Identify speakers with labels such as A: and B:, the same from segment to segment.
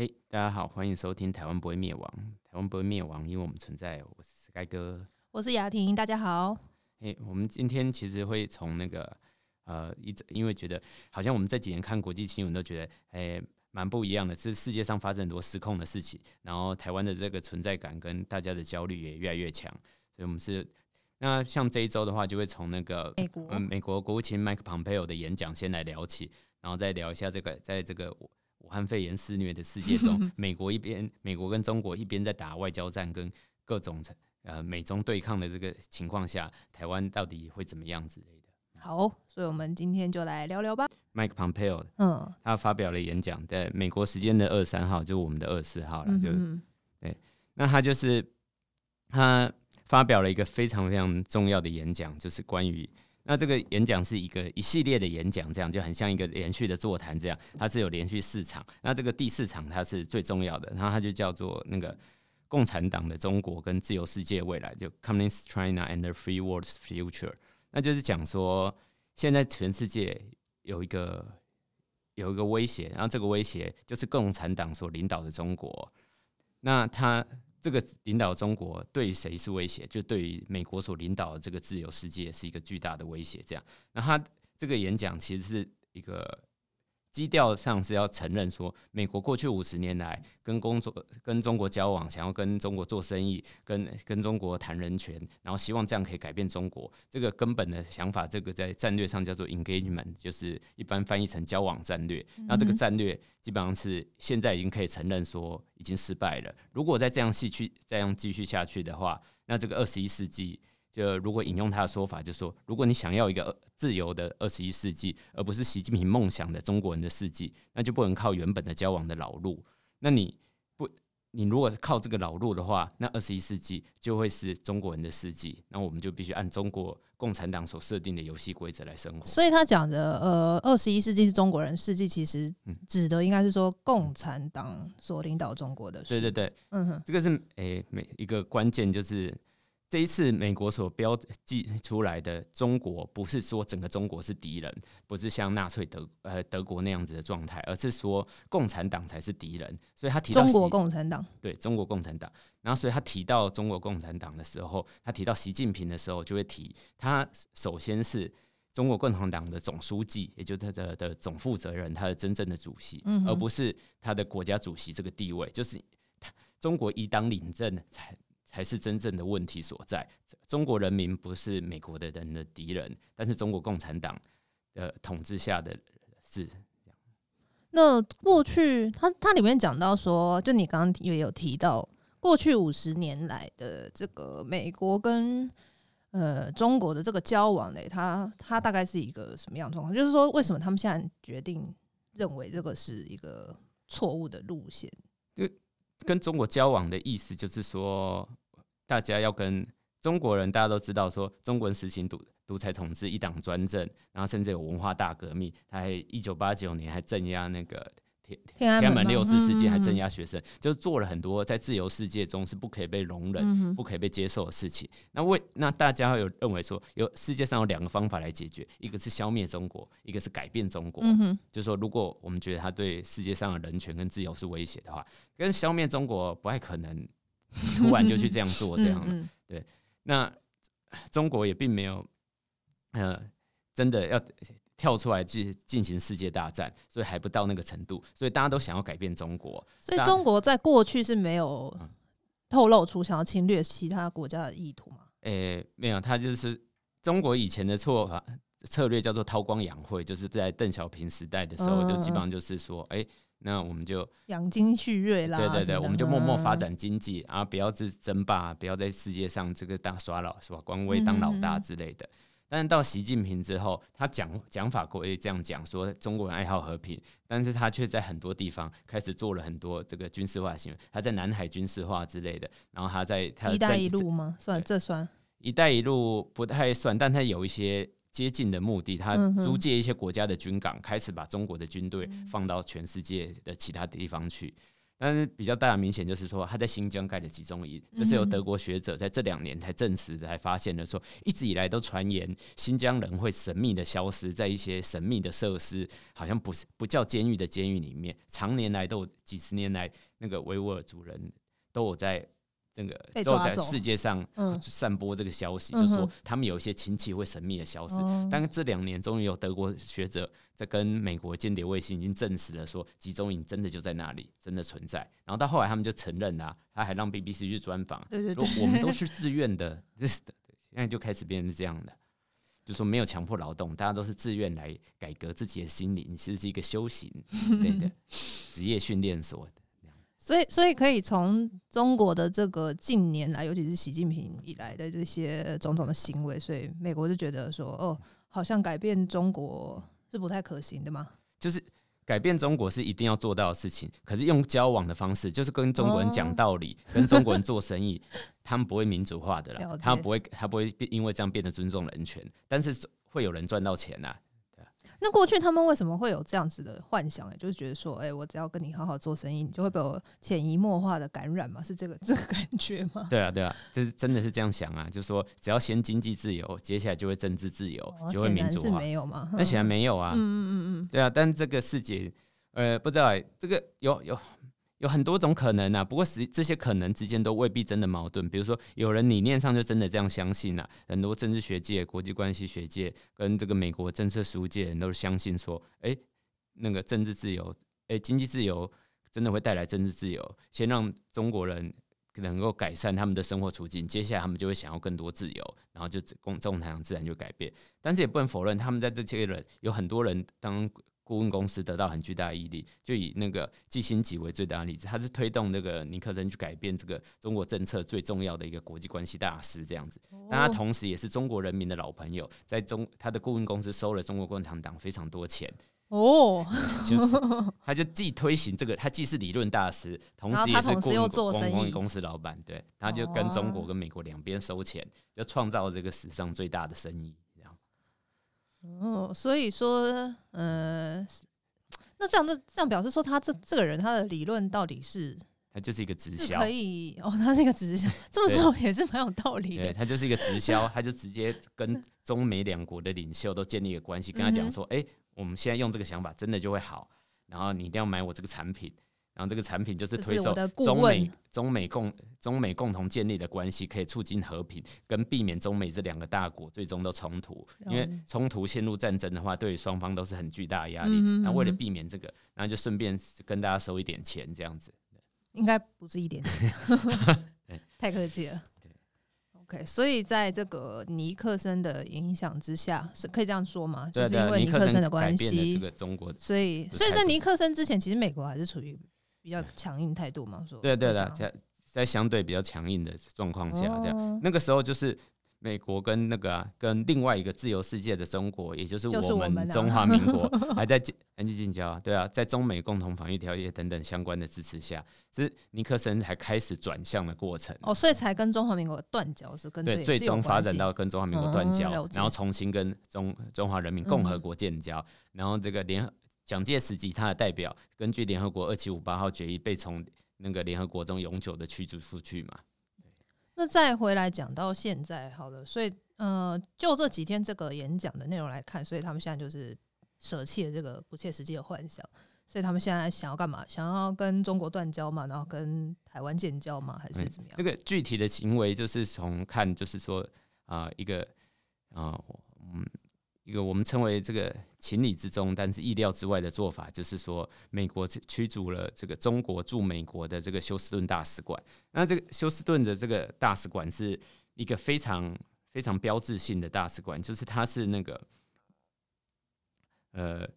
A: 嘿，大家好，欢迎收听《台湾不会灭亡》。台湾不会灭亡，因为我们存在。我是 Sky 哥，
B: 我是雅婷，大家好。
A: 嘿，我们今天其实会从那个呃，一直因为觉得好像我们这几年看国际新闻都觉得，哎，蛮不一样的。这世界上发生很多失控的事情，然后台湾的这个存在感跟大家的焦虑也越来越强。所以，我们是那像这一周的话，就会从那个
B: 美国，
A: 嗯，美国国务卿麦克庞佩奥的演讲先来聊起，然后再聊一下这个在这个。武汉肺炎肆虐的世界中，美国一边，美国跟中国一边在打外交战，跟各种呃美中对抗的这个情况下，台湾到底会怎么样之类的？
B: 好，所以我们今天就来聊聊吧。
A: Mike Pompeo，嗯，他发表了演讲，在美国时间的二三号，就是我们的二四号了，就对。那他就是他发表了一个非常非常重要的演讲，就是关于。那这个演讲是一个一系列的演讲，这样就很像一个连续的座谈，这样它是有连续四场。那这个第四场它是最重要的，然后它就叫做那个共产党的中国跟自由世界未来，就 Communist China and the Free World's Future。那就是讲说现在全世界有一个有一个威胁，然后这个威胁就是共产党所领导的中国。那他。这个领导中国对谁是威胁？就对于美国所领导的这个自由世界是一个巨大的威胁。这样，那他这个演讲其实是一个。基调上是要承认说，美国过去五十年来跟工作、跟中国交往，想要跟中国做生意，跟跟中国谈人权，然后希望这样可以改变中国。这个根本的想法，这个在战略上叫做 engagement，就是一般翻译成交往战略。那这个战略基本上是现在已经可以承认说已经失败了。如果再这样继续这样继续下去的话，那这个二十一世纪。就如果引用他的说法，就说如果你想要一个自由的二十一世纪，而不是习近平梦想的中国人的世纪，那就不能靠原本的交往的老路。那你不，你如果靠这个老路的话，那二十一世纪就会是中国人的世纪。那我们就必须按中国共产党所设定的游戏规则来生活。
B: 所以他讲的呃，二十一世纪是中国人世纪，其实指的应该是说共产党所领导中国的。
A: 对对对，嗯哼，这个是诶，每一个关键就是。这一次美国所标记出来的中国，不是说整个中国是敌人，不是像纳粹德呃德国那样子的状态，而是说共产党才是敌人。所以他提到
B: 中国共产党，
A: 对中国共产党。然后，所以他提到中国共产党的时候，他提到习近平的时候，就会提他首先是中国共产党的总书记，也就是他的的总负责人，他的真正的主席，而不是他的国家主席这个地位，就是他中国一党领政才。才是真正的问题所在。中国人民不是美国的人的敌人，但是中国共产党的统治下的是。
B: 那过去它它里面讲到说，就你刚刚也有提到，过去五十年来的这个美国跟呃中国的这个交往嘞，它它大概是一个什么样状况？就是说，为什么他们现在决定认为这个是一个错误的路线？
A: 就跟中国交往的意思，就是说。大家要跟中国人，大家都知道说，中国人实行独独裁统治、一党专政，然后甚至有文化大革命。他还一九八九年还镇压那个天天安门六四事件，还镇压学生，就做了很多在自由世界中是不可以被容忍、不可以被接受的事情。那为那大家有认为说，有世界上有两个方法来解决，一个是消灭中国，一个是改变中国。就是说，如果我们觉得他对世界上的人权跟自由是威胁的话，跟消灭中国不太可能。突然就去这样做，这样了。对，那中国也并没有，呃，真的要跳出来去进行世界大战，所以还不到那个程度。所以大家都想要改变中国。
B: 所以中国在过去是没有透露出想要侵略其他国家的意图吗？
A: 诶，没有，他就是中国以前的做法策略叫做韬光养晦，就是在邓小平时代的时候，就基本上就是说，哎。那我们就
B: 养精蓄锐啦，
A: 对对对，我们就默默发展经济啊，不要是争霸，不要在世界上这个当耍老是吧？官威当老大之类的。但是到习近平之后，他讲讲法国也这样讲，说中国人爱好和平，但是他却在很多地方开始做了很多这个军事化行为。他在南海军事化之类的，然后他在他
B: 一带一路吗？算这算
A: 一带一路不太算，但他有一些。接近的目的，他租借一些国家的军港，开始把中国的军队放到全世界的其他地方去。但是比较大的明显就是说，他在新疆盖的集中营，这是由德国学者在这两年才证实、才发现的。说一直以来都传言新疆人会神秘的消失在一些神秘的设施，好像不是不叫监狱的监狱里面，常年来都有几十年来，那个维吾尔族人都有在。那个都在世界上散播这个消息，就说他们有一些亲戚会神秘的消失。但是这两年终于有德国学者在跟美国间谍卫星已经证实了，说集中营真的就在那里，真的存在。然后到后来他们就承认啦，他还让 BBC 去专访，说我们都是自愿的，这。现在就开始变成这样的，就说没有强迫劳动，大家都是自愿来改革自己的心灵，其实是一个修行类的 职业训练所。
B: 所以，所以可以从中国的这个近年来，尤其是习近平以来的这些种种的行为，所以美国就觉得说，哦，好像改变中国是不太可行的吗？
A: 就是改变中国是一定要做到的事情，可是用交往的方式，就是跟中国人讲道理，跟中国人做生意，他们不会民主化的啦，他不会，他不会因为这样变得尊重人权，但是会有人赚到钱呐。
B: 那过去他们为什么会有这样子的幻想？就是觉得说，哎，我只要跟你好好做生意，你就会被我潜移默化的感染嘛？是这个这个感觉吗？
A: 对啊，对啊，就是真的是这样想啊，就是说，只要先经济自由，接下来就会政治自由，就会民主化。
B: 没有吗？
A: 那显然没有啊。嗯嗯嗯嗯。对啊，但这个世界，呃，不知道这个有有。有很多种可能啊，不过实这些可能之间都未必真的矛盾。比如说，有人理念上就真的这样相信啊，很多政治学界、国际关系学界跟这个美国政策实务界人都是相信说，哎，那个政治自由，哎，经济自由真的会带来政治自由，先让中国人能够改善他们的生活处境，接下来他们就会想要更多自由，然后就共中太阳自然就改变。但是也不能否认，他们在这些人有很多人当。顾问公司得到很巨大的毅力，就以那个季新吉为最大的例子，他是推动那个尼克森去改变这个中国政策最重要的一个国际关系大师，这样子。但他同时也是中国人民的老朋友，在中他的顾问公司收了中国共产党非常多钱。哦，就是 他就既推行这个，他既是理论大师，同时也是顾问公司老板，对，他就跟中国跟美国两边收钱，就创造了这个史上最大的生意。
B: 哦，所以说，呃，那这样，那这样表示说，他这这个人，他的理论到底是，
A: 他就是一个直销，
B: 可以哦，他是一个直销，这么说也是蛮有道理的。
A: 他就是一个直销，他就直接跟中美两国的领袖都建立了关系，跟他讲说，哎，我们现在用这个想法，真的就会好，然后你一定要买我这个产品。然后这个产品就是推售中美中美共中美共同建立的关系，可以促进和平，跟避免中美这两个大国最终的冲突。因为冲突陷入战争的话，对于双方都是很巨大的压力。那为了避免这个，然后就顺便跟大家收一点钱，这样子。
B: 应该不是一点钱，太客气了。OK，所以在这个尼克森的影响之下，是可以这样说吗？就是因为尼克森的关系，
A: 这个中国，
B: 所以所以在尼克森之前，其实美国还是处于。比较强硬态度嘛，说
A: 对对的，在在相对比较强硬的状况下，这样那个时候就是美国跟那个跟另外一个自由世界的中国，也就是我们中华民国 还在安吉近交，对啊，在中美共同防御条约等等相关的支持下，是尼克森才开始转向的过程。
B: 哦，所以才跟中华民国断交是跟
A: 对最终发展到跟中华民国断交，然后重新跟中中华人民共和国建交，然后这个联。蒋介石及他的代表，根据联合国二七五八号决议，被从那个联合国中永久的驱逐出去嘛？
B: 那再回来讲到现在，好了，所以呃，就这几天这个演讲的内容来看，所以他们现在就是舍弃了这个不切实际的幻想，所以他们现在想要干嘛？想要跟中国断交嘛？然后跟台湾建交嘛？还是怎么样？
A: 这个具体的行为就是从看，就是说啊，一个啊，嗯。一个我们称为这个情理之中，但是意料之外的做法，就是说美国驱逐了这个中国驻美国的这个休斯顿大使馆。那这个休斯顿的这个大使馆是一个非常非常标志性的大使馆，就是它是那个，呃，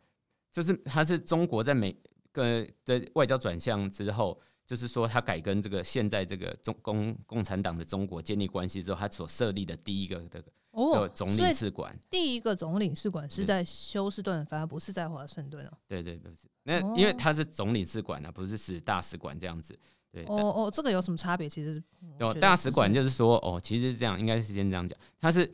A: 就是它是中国在美跟的外交转向之后，就是说它改跟这个现在这个中共共产党的中国建立关系之后，它所设立的第一个这个。哦，总领事馆
B: 第一个总领事馆是在休斯顿，反而不是在华盛顿哦。
A: 对对，不是。那因为它是总领事馆啊，不是是大使馆这样子。对。
B: 哦哦，这个有什么差别？其实
A: 哦大使馆就是说，哦，其实是这样，应该是先这样讲。它是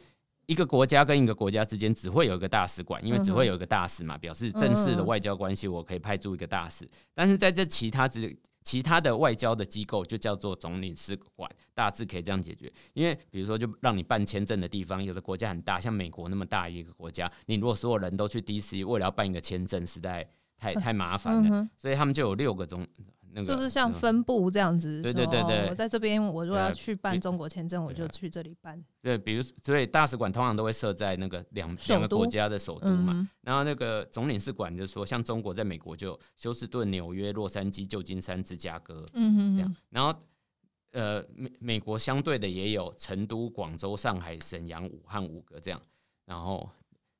A: 一个国家跟一个国家之间只会有一个大使馆，因为只会有一个大使嘛，表示正式的外交关系，我可以派驻一个大使。但是在这其他之其他的外交的机构就叫做总领事馆，大致可以这样解决。因为比如说，就让你办签证的地方，有的国家很大，像美国那么大一个国家，你如果所有人都去 DC，为了要办一个签证，实在太太麻烦了，所以他们就有六个总。
B: 就是像分部这样子，
A: 对对对对。
B: 我在这边，我如果要去办中国签证，我就去这里办。
A: 对，比如所以大使馆通常都会设在那个两两个国家的首都嘛。然后那个总领事馆就说，像中国在美国就休斯顿、纽约、洛杉矶、旧金山、芝加哥，嗯这样。然后呃，美美国相对的也有成都、广州、上海、沈阳、武汉五个这样。然后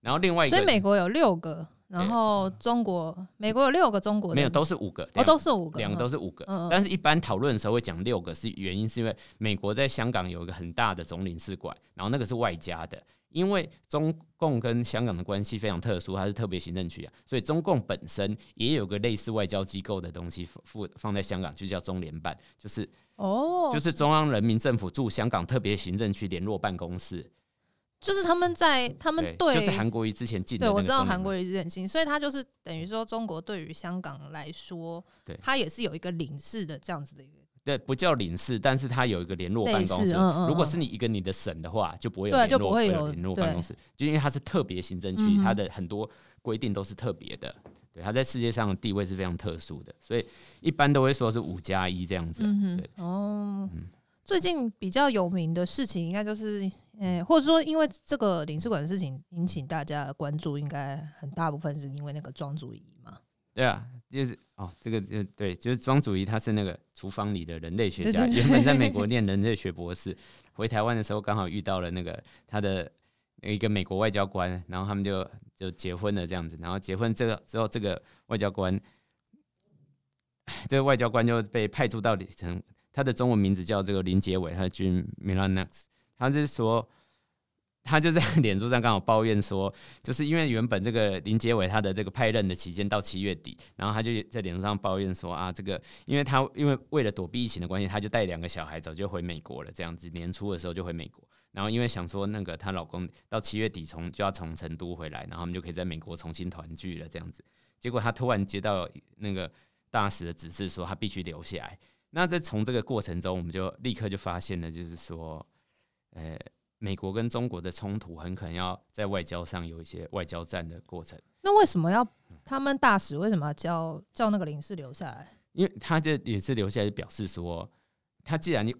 A: 然后另外一个，
B: 所以美国有六个。然后中国、美国有六个中国，
A: 没有都是五个，
B: 哦，都是五个，
A: 两个都是五个。但是，一般讨论的时候会讲六个，是原因是因为美国在香港有一个很大的总领事馆，然后那个是外加的。因为中共跟香港的关系非常特殊，它是特别行政区啊，所以中共本身也有个类似外交机构的东西附放在香港，就叫中联办，就是哦，就是中央人民政府驻香港特别行政区联络办公室。
B: 就是他们在他们对，
A: 就是韩国瑜之前进的。
B: 对，我知道韩国瑜之前进，所以他就是等于说，中国对于香港来说，对，他也是有一个领事的这样子的一个。
A: 对，不叫领事，但是他有一个联络办公室。如果是你一个你的省的话，就不会有联络联络办公室，就因为它是特别行政区，它的很多规定都是特别的。对，它在世界上的地位是非常特殊的，所以一般都会说是五加一这样子。对，哦，
B: 最近比较有名的事情，应该就是。哎，或者说，因为这个领事馆的事情引起大家的关注，应该很大部分是因为那个庄主仪嘛？
A: 对啊，就是哦，这个就对，就是庄主仪，他是那个厨房里的人类学家，原本在美国念人类学博士，回台湾的时候刚好遇到了那个他的一个美国外交官，然后他们就就结婚了这样子，然后结婚这个之后，这个外交官，这个外交官就被派驻到里城，他的中文名字叫这个林杰伟，他的军 Milanax。他是说，他就在脸书上刚好抱怨说，就是因为原本这个林杰伟他的这个派任的期间到七月底，然后他就在脸书上抱怨说啊，这个因为他因为为了躲避疫情的关系，他就带两个小孩早就回美国了，这样子年初的时候就回美国，然后因为想说那个她老公到七月底从就要从成都回来，然后他们就可以在美国重新团聚了这样子，结果他突然接到那个大使的指示说他必须留下来，那在从这个过程中，我们就立刻就发现了，就是说。呃，美国跟中国的冲突很可能要在外交上有一些外交战的过程。
B: 那为什么要他们大使为什么要叫叫那个领事留下来？
A: 因为他这也是留下来，表示说，他既然你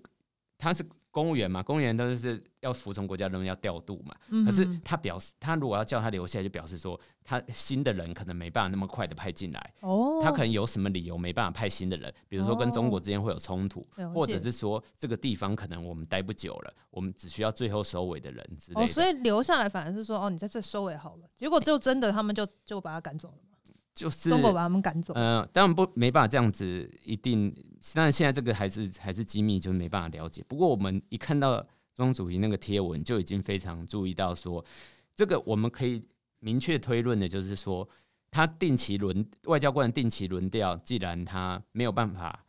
A: 他是。公务员嘛，公务员都是要服从国家人要调度嘛。可是他表示，他如果要叫他留下来，就表示说他新的人可能没办法那么快的派进来。哦，他可能有什么理由没办法派新的人？比如说跟中国之间会有冲突，或者是说这个地方可能我们待不久了，我们只需要最后收尾的人之类的。哦，
B: 所以留下来反而是说，哦，你在这收尾好了。结果就真的他们就就把他赶走了。
A: 就是
B: 中国把他们赶走。
A: 嗯，当然不没办法这样子，一定。当然现在这个还是还是机密，就没办法了解。不过我们一看到庄主席那个贴文，就已经非常注意到说，这个我们可以明确推论的，就是说他定期轮外交官定期轮调，既然他没有办法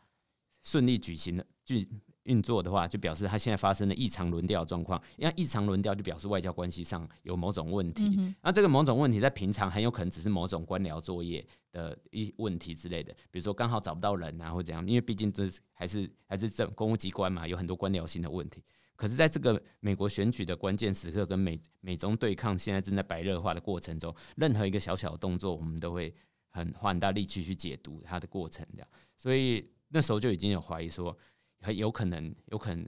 A: 顺利举行的举。运作的话，就表示他现在发生了异常轮调状况。因为异常轮调就表示外交关系上有某种问题。那这个某种问题在平常很有可能只是某种官僚作业的一问题之类的，比如说刚好找不到人啊，或怎样。因为毕竟这还是还是政公务机关嘛，有很多官僚性的问题。可是，在这个美国选举的关键时刻，跟美美中对抗现在正在白热化的过程中，任何一个小小的动作，我们都会很花很大力气去解读它的过程。这样，所以那时候就已经有怀疑说。很有可能，有可能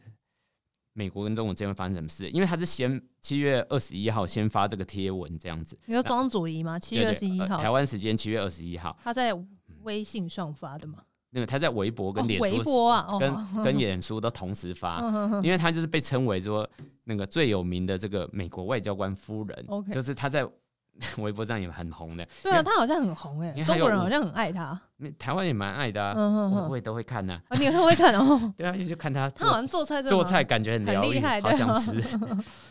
A: 美国跟中国之间会发生什么事？因为他是先七月二十一号先发这个贴文这样子。
B: 你说庄祖仪吗？七月二十一号，
A: 台湾时间七月二十一号，
B: 他在微信上发的吗？
A: 那个他在微博跟脸书，
B: 微博啊，
A: 跟跟脸书都同时发，因为他就是被称为说那个最有名的这个美国外交官夫人，就是他在。微博上也很红的，
B: 对啊，他好像很红哎，中国人好像很爱他，
A: 台湾也蛮爱的，我我也都会看呢。
B: 你也会看哦？
A: 对啊，就看他，
B: 他好像做菜
A: 做菜感觉很疗愈，好想吃，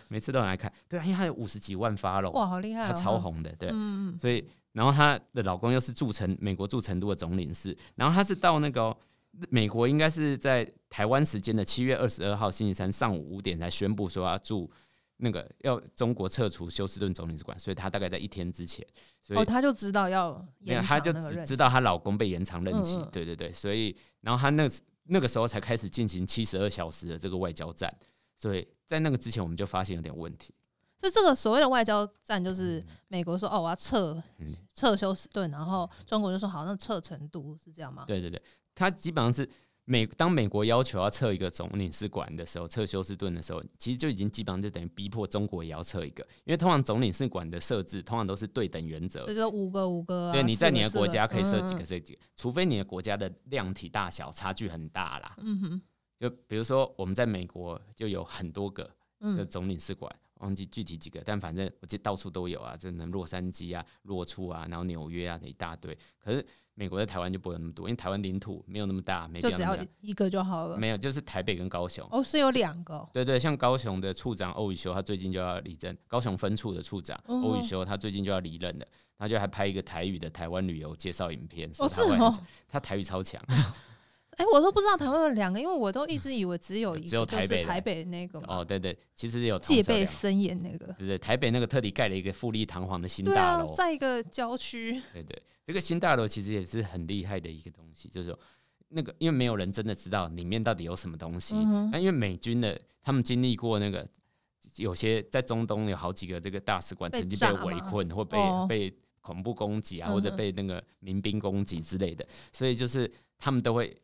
A: 每次都很爱看。对啊，因为他有五十几万发了，
B: 哇，好厉害，
A: 他超红的，对，所以然后他的老公又是驻成美国驻成都的总领事，然后他是到那个美国，应该是在台湾时间的七月二十二号星期三上午五点才宣布说要驻。那个要中国撤除休斯顿总领事馆，所以她大概在一天之前，所
B: 哦，
A: 以
B: 她就知道要
A: 没有，她就只知道她老公被延长任期
B: 嗯嗯，
A: 对对对，所以然后她那那个时候才开始进行七十二小时的这个外交战，所以在那个之前我们就发现有点问题。
B: 就这个所谓的外交战，就是美国说哦我要撤
A: 嗯
B: 撤休斯顿，然后中国就说好，那撤成都是这样吗？
A: 对对对，他基本上是美当美国要求要撤一个总领事馆的时候，撤休斯顿的时候，其实就已经基本上就等于逼迫中国也要撤一个，因为通常总领事馆的设置通常都是对等原则。
B: 就五个五个、啊，
A: 对，你在你的国家可以设几
B: 嗯
A: 个设几个，除非你的国家的量体大小差距很大啦。
B: 嗯哼，
A: 就比如说我们在美国就有很多个这
B: 嗯，
A: 总领事馆，忘记具体几个，但反正我记得到处都有啊，真的洛杉矶啊、洛处啊，然后纽约啊的一大堆。可是美国在台湾就不会有那么多，因为台湾领土没有那么大，没必
B: 就只要。一个就好了。
A: 没有，就是台北跟高雄。
B: 哦，是有两个哦，
A: 对对，像高雄的处长欧宇修，他最近就要离任。高雄分处的处长
B: 哦
A: 欧宇修，他最近就要离任了。他就还拍一个台语的台湾旅游介绍影片，说
B: 哦是
A: 他会很
B: 哦，
A: 他台语超强。
B: 哎，我都不知道台湾有两个，因为我都一直 以为只有一个，
A: 只有台北
B: 台北那个嘛
A: 哦，对对，其实有
B: 戒备森严那个。
A: 对对，台北那个特地盖了一个富丽堂皇的新大楼，，
B: 在一个郊区，
A: 对对，这个新大楼其实也是很厉害的一个东西，就是说那个因为没有人真的知道里面到底有什么东西，那、因为美军的他们经历过那个有些在中东有好几个这个大使馆曾经被围困或被、
B: 哦。
A: 被恐怖攻击啊，或者被那个民兵攻击之类的，所以就是他们都会。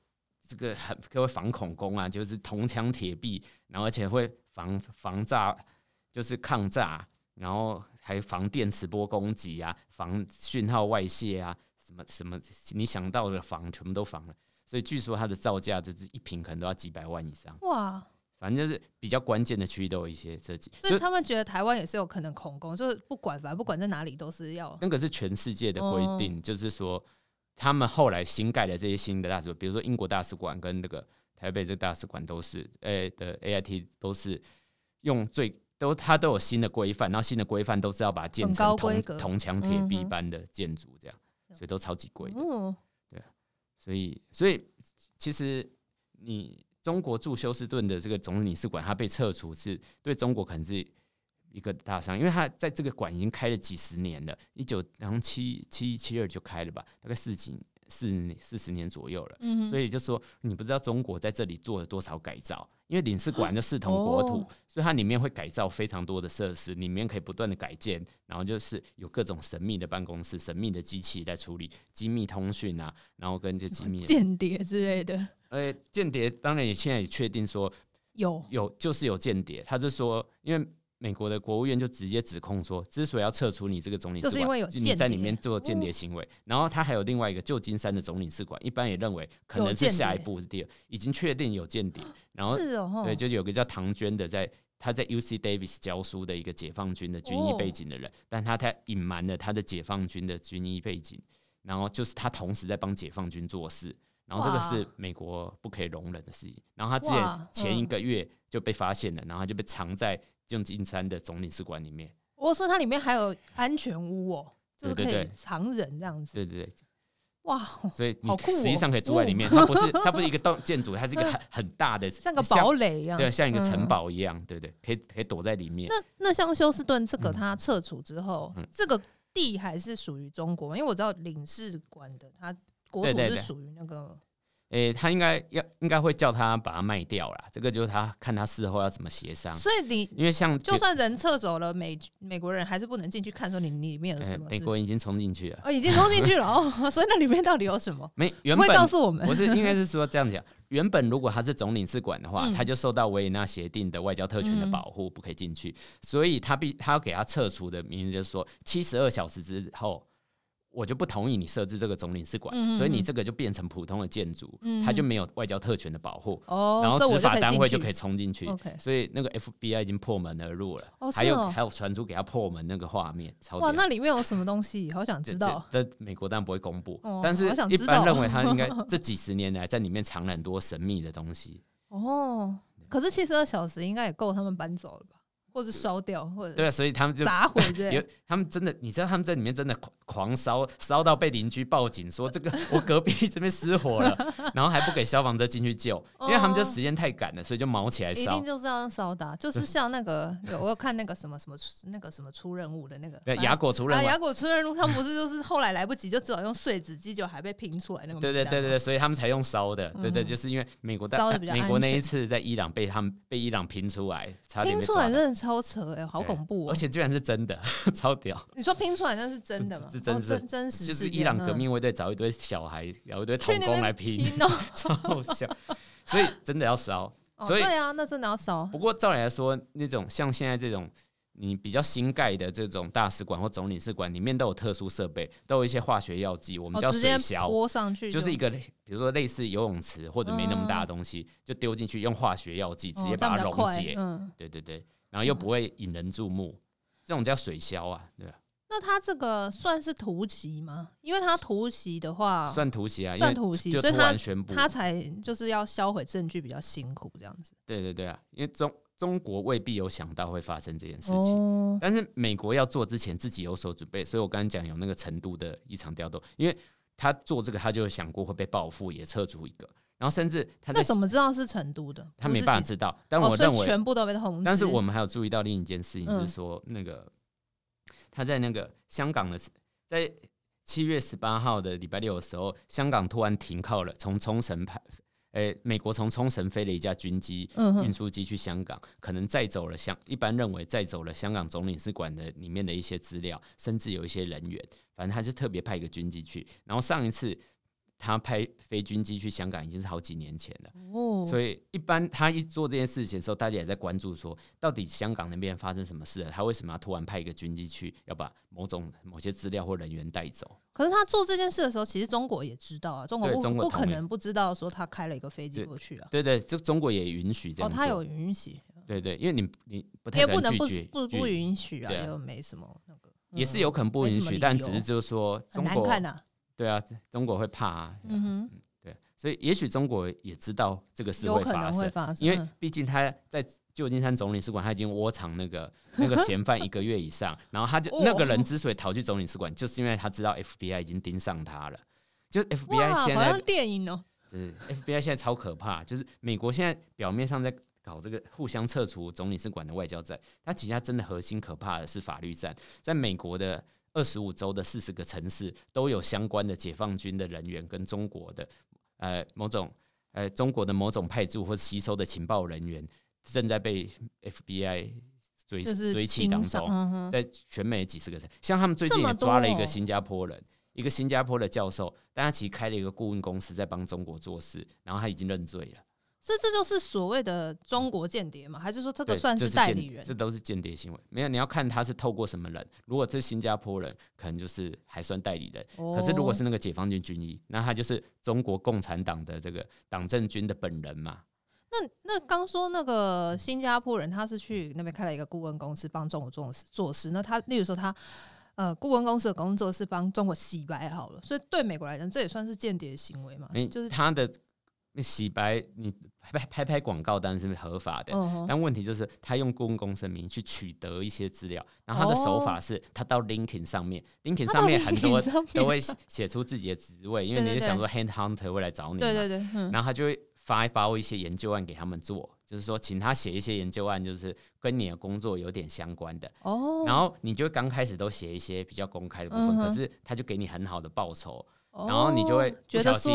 A: 这个很都会防恐攻啊，就是铜墙铁壁，然后而且会防防炸，就是抗炸，然后还防电磁波攻击啊，防讯号外泄啊，什么什么你想到的防全部都防了。所以据说它的造价就是一瓶可能都要几百万以上，
B: 哇！
A: 反正就是比较关键的区域都有一些设计。
B: 所以他们觉得台湾也是有可能恐攻，就是不管反正不管在哪里都是要
A: 那个是全世界的规
B: 哦
A: 定，就是说他们后来新盖的这些新的大使馆，比如说英国大使馆跟那个台北这个大使馆都是，呃、的 AIT 都是用最都它都有新的规范，然后新的规范都是要把它建成铜铜墙铁壁般的建筑，这样，所以都超级贵的。
B: 嗯，
A: 所以，所以其实你中国驻休斯顿的这个总领事馆，它被撤除是对中国可能是一个大伤，因为它在这个馆已经开了几十年了，一九然后七七七二就开了吧，大概四几四四十年左右了。
B: 嗯
A: 所以就说你不知道中国在这里做了多少改造，因为领事馆 就视同国土，
B: 哦
A: 所以它里面会改造非常多的设施，里面可以不断的改建，然后就是有各种神秘的办公室、神秘的机器在处理机密通讯啊，然后跟这机密，
B: 间谍之类的
A: 呃，间谍当然也现在也确定说
B: 有
A: 有就是有间谍，他就说因为。美国的国务院就直接指控说，之所以要撤除你这个总领事馆，
B: 就是因为有
A: 你在里面做间谍行为。然后他还有另外一个旧金山的总领事馆，一般也认为可能是下一步是第二，已经确定有间谍。然后
B: 是哦，
A: 对，就是有个叫唐娟的在。他在 U C Davis 教书的一个解放军的军医
B: 哦
A: 背景的人，但他他隐瞒了他的解放军的军医背景，然后就是他同时在帮解放军做事，然后这个
B: 哇
A: 是美国不可以容忍的事情。然后他之
B: 哇
A: 前前一
B: 嗯
A: 个月就被发现了，然后他就被藏在旧金山的总领事馆里面。
B: 我说它里面还有安全屋哦，就是可以藏人这样子，
A: 对对对，
B: 哇，
A: 所以你实际上可以住在里面，它不是它不是一个洞建筑，它是一个很很大的，
B: 像个堡垒一样，
A: 对，像一个城
B: 嗯。
A: 堡一样，对对，可以可以躲在里面。
B: 那那像休斯顿这个
A: 嗯。
B: 它撤除之后，
A: 嗯。
B: 这个地还是属于中国吗？因为我知道领事馆的它国土是属于那个
A: 诶、他应该要应该会叫他把它卖掉啦，这个就是他看他事后要怎么协商。
B: 所以你
A: 因为像
B: 就算人撤走了，美美国人还是不能进去看，说你你里面有
A: 呃
B: 什么是。
A: 美国人已经冲进去了，
B: 哦，已经冲进去了哦，所以那里面到底有什么？
A: 没原
B: 不会告
A: 本
B: 诉我们
A: 不是应该是说这样讲，原本如果他是总领事馆的话，
B: 嗯
A: 他就受到维也纳协定的外交特权的保护，不可以进去，所以他必他要给他撤除的名字就是说七十二小时之后。我就不同意你设置这个总领事馆，所以你
B: 嗯
A: 这个就变成普通的建筑，
B: 嗯
A: 它就没有外交特权的保护，
B: 哦，
A: 然后执法单位就可以冲进去。
B: OK，
A: 所以那个 FBI 已经破门而入了，
B: 哦
A: 还有、
B: 哦
A: 还有传出给他破门那个画面，超
B: 哇，
A: 屌
B: 那里面有什么东西？好想知道。
A: 这这美国当然不会公布，
B: 哦
A: 但是一般认为他应该 这几十年来在里面藏了很多神秘的东西。
B: 哦，可是七十二小时应该也够他们搬走了吧？或者烧掉，或者
A: 对啊，所以他们就
B: 砸毁对，
A: 他们真的，你知道他们在里面真的狂狂烧，烧到被邻居报警说这个 我隔壁这边失火了，然后还不给消防车进去救，因为他们就时间太赶了，所以就毛起来烧。
B: 一定就是要烧的，就是像那个我有看那个什么什么那个什么出任务的那个，
A: 对，雅果出任务，
B: 雅果出任务，他们不是就是后来来不及，就只好用碎纸机，就还被拼出来那个。
A: 对对对对对，所以他们才用烧的，对对，就是因为美国
B: 烧的
A: 美国那一次在伊朗被他们被伊朗拼出来，
B: 拼出来真的超扯哎，好恐怖，
A: 而且居然是真的，超屌。
B: 你说拼出来那是真的吗？
A: 是真
B: 真真实，
A: 就是伊朗革命卫队找一堆小孩，找一堆童工来拼，超好笑。所以真的要烧，所以
B: 对啊，那真的要烧。
A: 不过照理来说，那种像现在这种你比较新盖的这种大使馆或总领事馆，里面都有特殊设备，都有一些化学药剂，我们叫水消，
B: 泼上去
A: 就是一个，比如说类似游泳池或者没那么大的东西，就丢进去，用化学药剂直接把它溶解。嗯，对对对，然后又不会引人注目，这种叫水消啊，对吧？
B: 那他这个算是突袭吗？因为他突袭的话，
A: 算突袭啊，
B: 算突袭，
A: 所以
B: 他
A: 宣布
B: 他才就是要销毁证据比较辛苦这样子。
A: 对对对啊，因为中中国未必有想到会发生这件事情，但是美国要做之前自己有所准备，所以我刚刚讲有那个成都的一场调动，因为他做这个他就想过会被报复，也撤出一个，然后甚至他
B: 那怎么知道是成都的？
A: 他没办法知道，但我认为
B: 全部都被通知。
A: 但是我们还有注意到另一件事情是说那个。他在那个香港的，在七月十八号的礼拜六的时候，香港突然停靠了，从冲绳派，诶，美国从冲绳飞了一架军机运输机去香港，可能载走了香，一般认为载走了香港总领事馆的里面的一些资料，甚至有一些人员，反正他就特别派一个军机去，然后上一次。他派飞军机去香港已经是好几年前了，哦，所以一般他一做这件事情的时候，大家也在关注说，到底香港那边发生什么事了？他为什么要突然派一个军机去，要把某种某些资料或人员带走？
B: 可是他做这件事的时候，其实中国也知道啊，中国不不可能不知道说他开了一个飞机过去啊。
A: 对对，这中国也允许这样。哦，
B: 他有允许。
A: 对对，因为你你不太
B: 也不能
A: 不
B: 不不允许啊，又没什么那个。
A: 也是有可能不允许，但只是就是说，中国
B: 看呐。
A: 对啊，中国会怕啊。嗯哼。所以，也许中国也知道这个事会发生，因为毕竟他在旧金山总领事馆，他已经窝藏那个 那个嫌犯一个月以上。然后他就那个人之所以逃去总领事馆，就是因为他知道 FBI 已经盯上他了。就 FBI 现在
B: 电影哦，
A: 对 FBI 现在超可怕。就是美国现在表面上在搞这个互相撤除总领事馆的外交战，它其实真的核心可怕的是法律战。在美国的二十五州的四十个城市，都有相关的解放军的人员跟中国的。呃，某种呃，中国的某种派驻或吸收的情报人员正在被 FBI 追追缉当中，在全美几十个城，像他们最近也抓了一个新加坡人，一个新加坡的教授，但他其实开了一个顾问公司在帮中国做事，然后他已经认罪了。
B: 所以这就是所谓的中国间谍嘛？还是说这个算是代理人？
A: 这都是间谍行为。没有，你要看他是透过什么人。如果是新加坡人，可能就是还算代理人。可是如果是那个解放军军医，那他就是中国共产党的这个党政军的本人嘛？
B: 那那刚说那个新加坡人，他是去那边开了一个顾问公司，帮中国做做事。那他例如说他呃，顾问公司的工作是帮中国洗白好了，所以对美国来讲，这也算是间谍行为嘛？就是
A: 他的。洗白，你拍拍拍广告当然是合法的，但问题就是他用公司名去取得一些资料，然后他的手法是他到 LinkedIn 上面，LinkedIn 上面很多都会写出自己的职位，因为你就想说 Hand Hunter 会来找你，
B: 对对对，
A: 然后他就会发一包一些研究案给他们做，就是说请他写一些研究案，就是跟你的工作有点相关的，哦，然后你就刚开始都写一些比较公开的部分，可是他就给你很好的报酬，然后你就会不小心。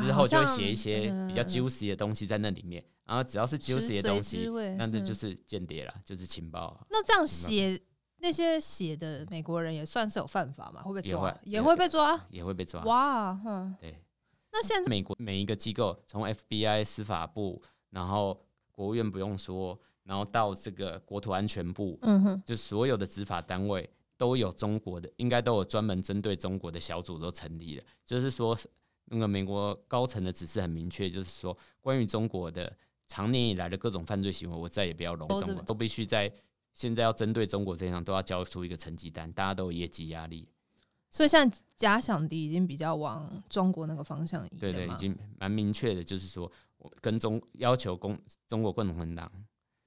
A: 之后就会写一些比较 juicy 的东西在那里面，然后只要是 juicy 的东西，那那就是间谍了，就是情报。
B: 那这样写那些写的美国人也算是有犯法吗？会被抓？
A: 也
B: 会被抓？
A: 也会被抓？
B: 哇，哼，
A: 对。
B: 那现在
A: 美国每一个机构，从 FBI 司法部，然后国务院不用说，然后到这个国土安全部，嗯哼，就所有的执法单位都有中国的，应该都有专门针对中国的小组都成立了，就是说。那个美国高层的指示很明确，就是说，关于中国的长年以来的各种犯罪行为，我再也不要容中了，都必须在现在要针对中国这样，都要交出一个成绩单，大家都有业绩压力。
B: 所以，像假想敌已经比较往中国那个方向移，
A: 对对，已经蛮明确的，就是说，我跟中要求共中国共产党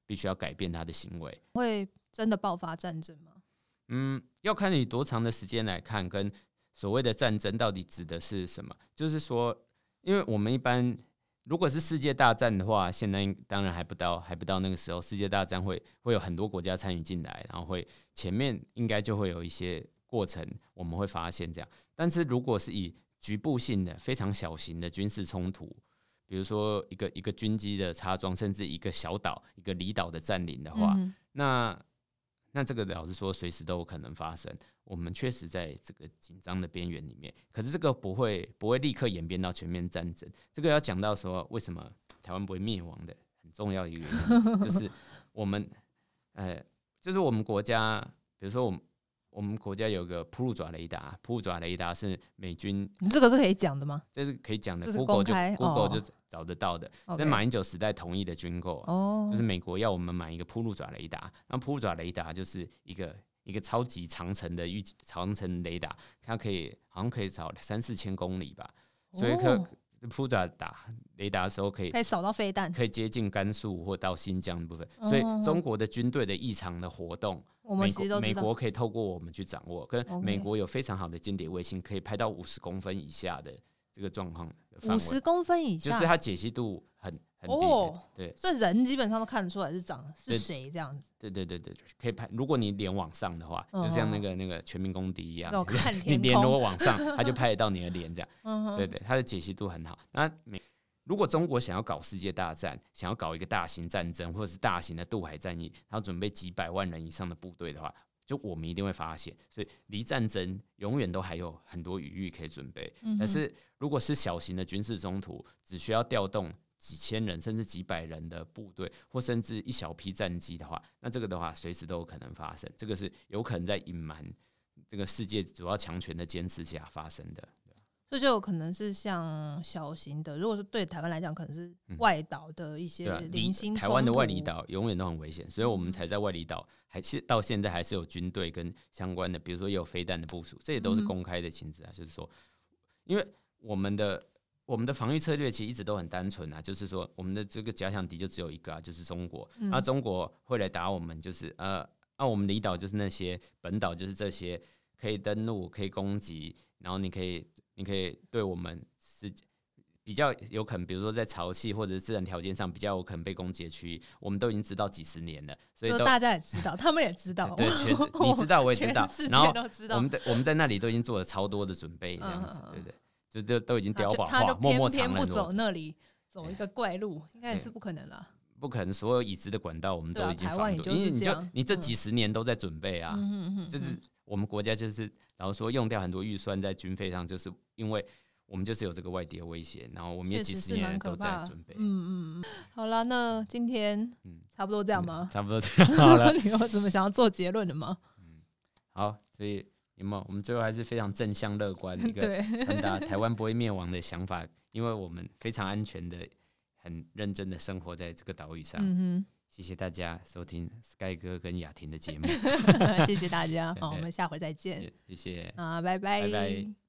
A: 必须要改变他的行为。
B: 会真的爆发战争吗？
A: 嗯，要看你多长的时间来看，跟所谓的战争到底指的是什么？就是说，因为我们一般如果是世界大战的话，现在当然还不到，还不到那个时候。世界大战会会有很多国家参与进来，然后会前面应该就会有一些过程，我们会发现这样。但是如果是以局部性的、非常小型的军事冲突，比如说一个一个军机的插装，甚至一个小岛、一个离岛的占领的话，那那这个老实说，随时都有可能发生。我们确实在这个紧张的边缘里面，可是这个不会不会立刻演变到全面战争。这个要讲到说，为什么台湾不会灭亡的很重要一个原因，就是 我们，呃，就是我们国家，比如说我们。我们国家有个普鲁爪雷达，普鲁爪雷达是美军。
B: 你这个是可以讲的吗？
A: 这是可以讲的，Google 就 Google 就找得到的。在马英九时代同意的军购，哦，就是美国要我们买一个普鲁爪雷达。那普鲁爪雷达就是一个一个超级长程的预长程雷达，它可以好像可以扫三四千公里吧，所以可。普爪打雷达的时候，可以
B: 可以扫到飞弹，
A: 可以接近甘肃或到新疆的部分。所以中国的军队的异常的活动，美国美国可以透过我们去掌握。跟美国有非常好的间谍卫星，可以拍到五十公分以下的这个状况。
B: 五十公分以下，
A: 就是它解析度很。
B: 哦，
A: 对，
B: 所以人基本上都看得出来是长是谁这样子。
A: 对对对对，可以拍。如果你脸往上的话，就像那个那个全民公敌一样，你脸如果往上，他就拍得到你的脸这样。嗯对对，它的解析度很好。那美如果中国想要搞世界大战，想要搞一个大型战争，或者是大型的渡海战役，他要准备几百万人以上的部队的话，就我们一定会发现。所以离战争永远都还有很多余裕可以准备。但是如果是小型的军事冲突，只需要调动。几千人甚至几百人的部队，或甚至一小批战机的话，那这个的话随时都有可能发生。这个是有可能在隐瞒这个世界主要强权的坚持下发生的。
B: 这就有可能是像小型的，如果是对台湾来讲，可能是外岛的一些零星。
A: 台湾的外离岛永远都很危险，所以我们才在外离岛，还是到现在还是有军队跟相关的，比如说有飞弹的部署，这也都是公开的情资啊。就是说，因为我们的。我们的防御策略其实一直都很单纯啊，就是说我们的这个假想敌就只有一个啊，就是中国。那中国会来打我们，就是呃，那我们离岛就是那些本岛就是这些可以登陆、可以攻击，然后你可以你可以对我们是比较有可能，比如说在潮汐或者是自然条件上比较有可能被攻击的区域，我们都已经知道几十年了，所以
B: 大家也知道，他们也知道，
A: 对，全 你知道我也知道，然后我们在我们在那里都已经做了超多的准备，这样子，对不对？就就都已经碉堡化，默默藏
B: 不走那里，走一个怪路，应该也是不可能了。
A: 不可能，所有已知的管道我们都已经防堵，因为你就你这几十年都在准备啊。就是我们国家就是，然后说用掉很多预算在军费上，就是因为我们就是有这个外敌的威胁，然后我们也几十年都在准备。
B: 嗯嗯嗯。好了，那今天嗯差不多这样吗？
A: 差不多这样好了。
B: 你有什么想要做结论的吗？
A: 嗯，好，所以。有没有？我们最后还是非常正向乐观，一个 传达台湾不会灭亡的想法，因为我们非常安全的、很认真的生活在这个岛屿上。嗯谢谢大家收听 Sky 哥跟雅婷的节目，
B: 谢谢大家，好，我们下回再见，
A: 谢谢，
B: 啊，拜拜，
A: 拜拜。